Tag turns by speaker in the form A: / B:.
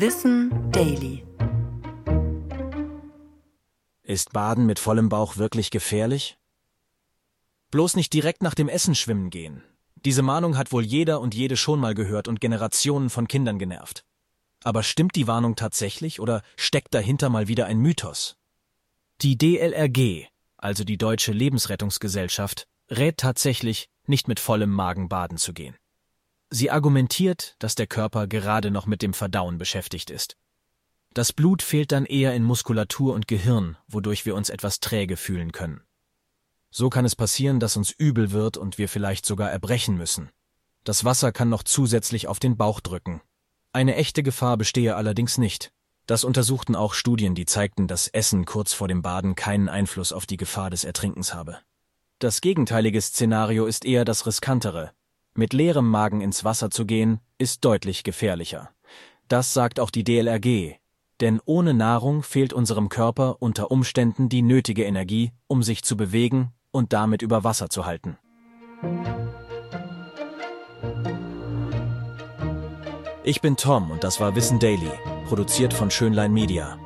A: Wissen Daily.
B: Ist Baden mit vollem Bauch wirklich gefährlich? Bloß nicht direkt nach dem Essen schwimmen gehen. Diese Mahnung hat wohl jeder und jede schon mal gehört und Generationen von Kindern genervt. Aber stimmt die Warnung tatsächlich oder steckt dahinter mal wieder ein Mythos? Die DLRG, also die Deutsche Lebensrettungsgesellschaft, rät tatsächlich, nicht mit vollem Magen baden zu gehen. Sie argumentiert, dass der Körper gerade noch mit dem Verdauen beschäftigt ist. Das Blut fehlt dann eher in Muskulatur und Gehirn, wodurch wir uns etwas träge fühlen können. So kann es passieren, dass uns übel wird und wir vielleicht sogar erbrechen müssen. Das Wasser kann noch zusätzlich auf den Bauch drücken. Eine echte Gefahr bestehe allerdings nicht. Das untersuchten auch Studien, die zeigten, dass Essen kurz vor dem Baden keinen Einfluss auf die Gefahr des Ertrinkens habe. Das gegenteilige Szenario ist eher das riskantere, mit leerem Magen ins Wasser zu gehen, ist deutlich gefährlicher. Das sagt auch die DLRG, denn ohne Nahrung fehlt unserem Körper unter Umständen die nötige Energie, um sich zu bewegen und damit über Wasser zu halten. Ich bin Tom und das war Wissen Daily, produziert von Schönlein Media.